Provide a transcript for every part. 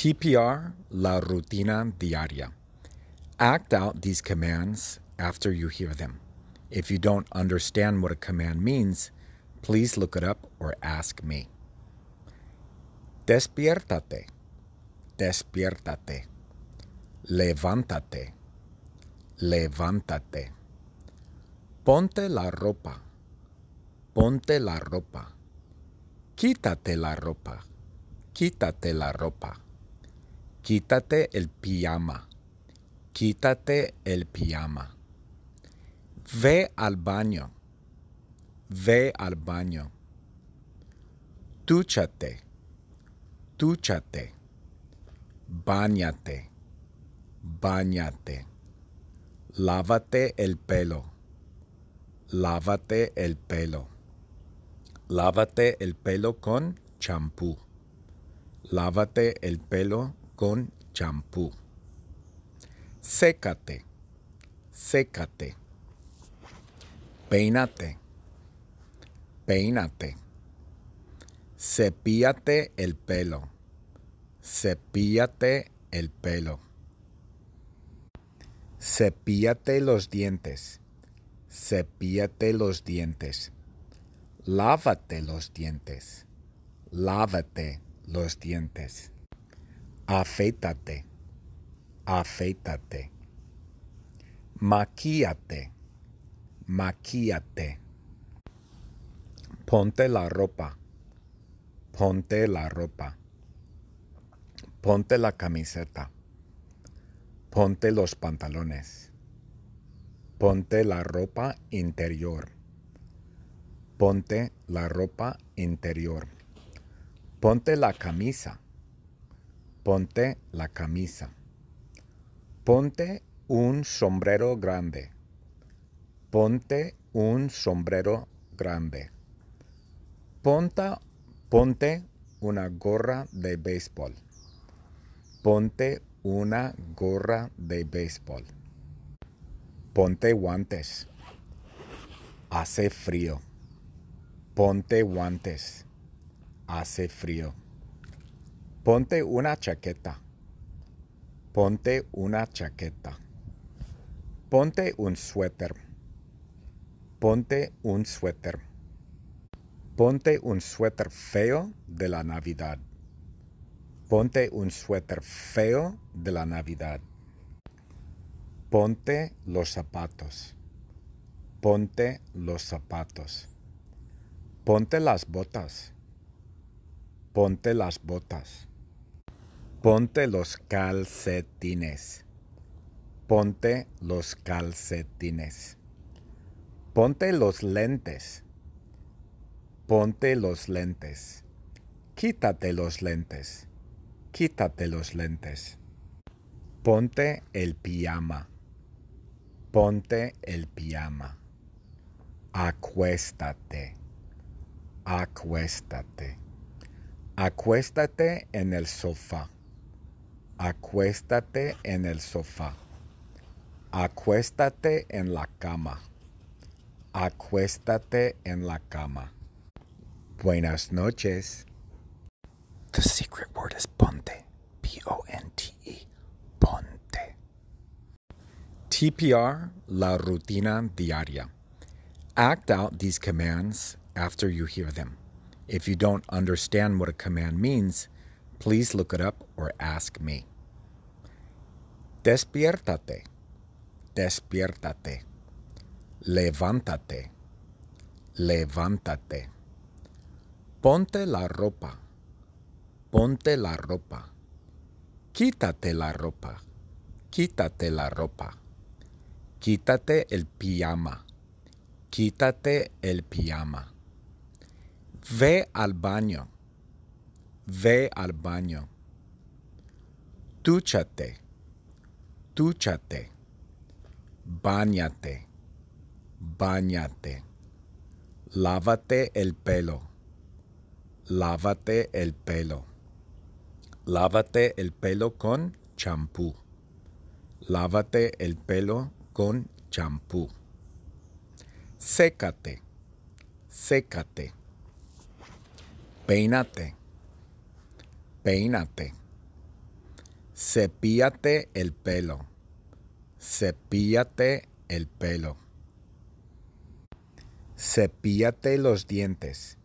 TPR, la rutina diaria. Act out these commands after you hear them. If you don't understand what a command means, please look it up or ask me. Despiértate, despiértate. Levántate, levántate. Ponte la ropa, ponte la ropa. Quítate la ropa, quítate la ropa. Quítate el pijama, quítate el pijama. Ve al baño, ve al baño. Túchate, túchate. Báñate, báñate. Lávate el pelo, lávate el pelo. Lávate el pelo con champú. Lávate el pelo con champú. Sécate, sécate. Peínate, peínate. Cepíate el pelo, cepíate el pelo. Cepíate los dientes, cepíate los dientes. Lávate los dientes, lávate los dientes. Afeítate, afeítate. Maquíate, maquíate. Ponte la ropa, ponte la ropa. Ponte la camiseta, ponte los pantalones. Ponte la ropa interior. Ponte la ropa interior. Ponte la camisa. Ponte la camisa. Ponte un sombrero grande. Ponte un sombrero grande. Ponta, ponte una gorra de béisbol. Ponte una gorra de béisbol. Ponte guantes. Hace frío. Ponte guantes. Hace frío. Ponte una chaqueta. Ponte una chaqueta. Ponte un suéter. Ponte un suéter. Ponte un suéter feo de la Navidad. Ponte un suéter feo de la Navidad. Ponte los zapatos. Ponte los zapatos. Ponte las botas. Ponte las botas. Ponte los calcetines. Ponte los calcetines. Ponte los lentes. Ponte los lentes. Quítate los lentes. Quítate los lentes. Ponte el pijama. Ponte el pijama. Acuéstate. Acuéstate. Acuéstate en el sofá. Acuéstate en el sofá. Acuéstate en la cama. Acuéstate en la cama. Buenas noches. The secret word is ponte. P O N T E. Ponte. TPR, la rutina diaria. Act out these commands after you hear them. If you don't understand what a command means, please look it up or ask me. Despiértate, despiértate. Levántate, levántate. Ponte la ropa, ponte la ropa. Quítate la ropa, quítate la ropa. Quítate el pijama, quítate el pijama. Ve al baño, ve al baño. Túchate, túchate. Báñate, báñate. Lávate el pelo, lávate el pelo. Lávate el pelo con champú. Lávate el pelo con champú. Sécate, sécate. Peínate, peínate. Cepíate el pelo. Cepíate el pelo. Cepíate los dientes.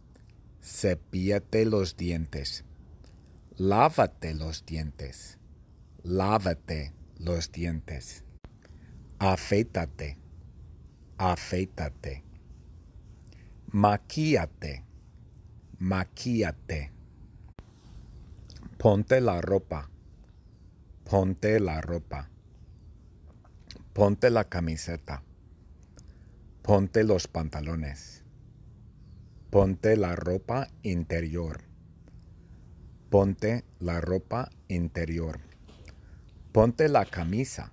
Cepíate los dientes. Lávate los dientes. Lávate los dientes. Afeítate. Afeítate. Maquíate. Maquíate. Ponte la ropa. Ponte la ropa. Ponte la camiseta. Ponte los pantalones. Ponte la ropa interior. Ponte la ropa interior. Ponte la camisa.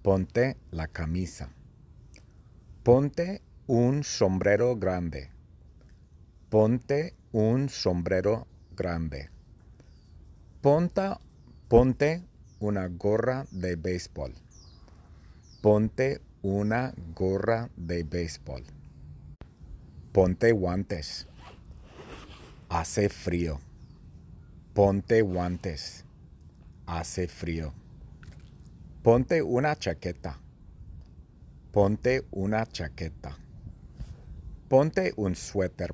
Ponte la camisa. Ponte un sombrero grande. Ponte un sombrero grande. Ponta, ponte una gorra de béisbol. Ponte una gorra de béisbol. Ponte guantes. Hace frío. Ponte guantes. Hace frío. Ponte una chaqueta. Ponte una chaqueta. Ponte un suéter.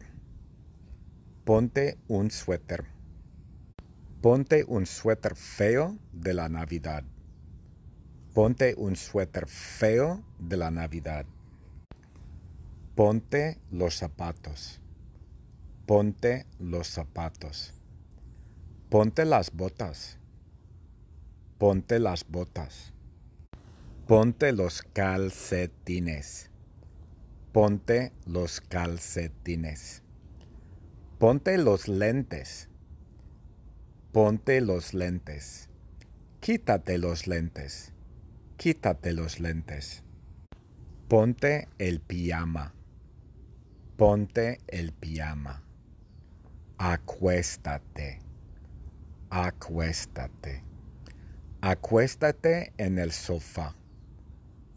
Ponte un suéter. Ponte un suéter feo de la Navidad. Ponte un suéter feo de la Navidad. Ponte los zapatos. Ponte los zapatos. Ponte las botas. Ponte las botas. Ponte los calcetines. Ponte los calcetines. Ponte los lentes. Ponte los lentes. Quítate los lentes quítate los lentes. Ponte el pijama. Ponte el pijama. Acuéstate. Acuéstate. Acuéstate en el sofá.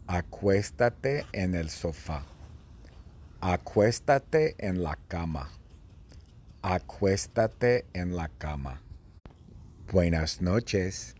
Acuéstate en el sofá. Acuéstate en la cama. Acuéstate en la cama. Buenas noches.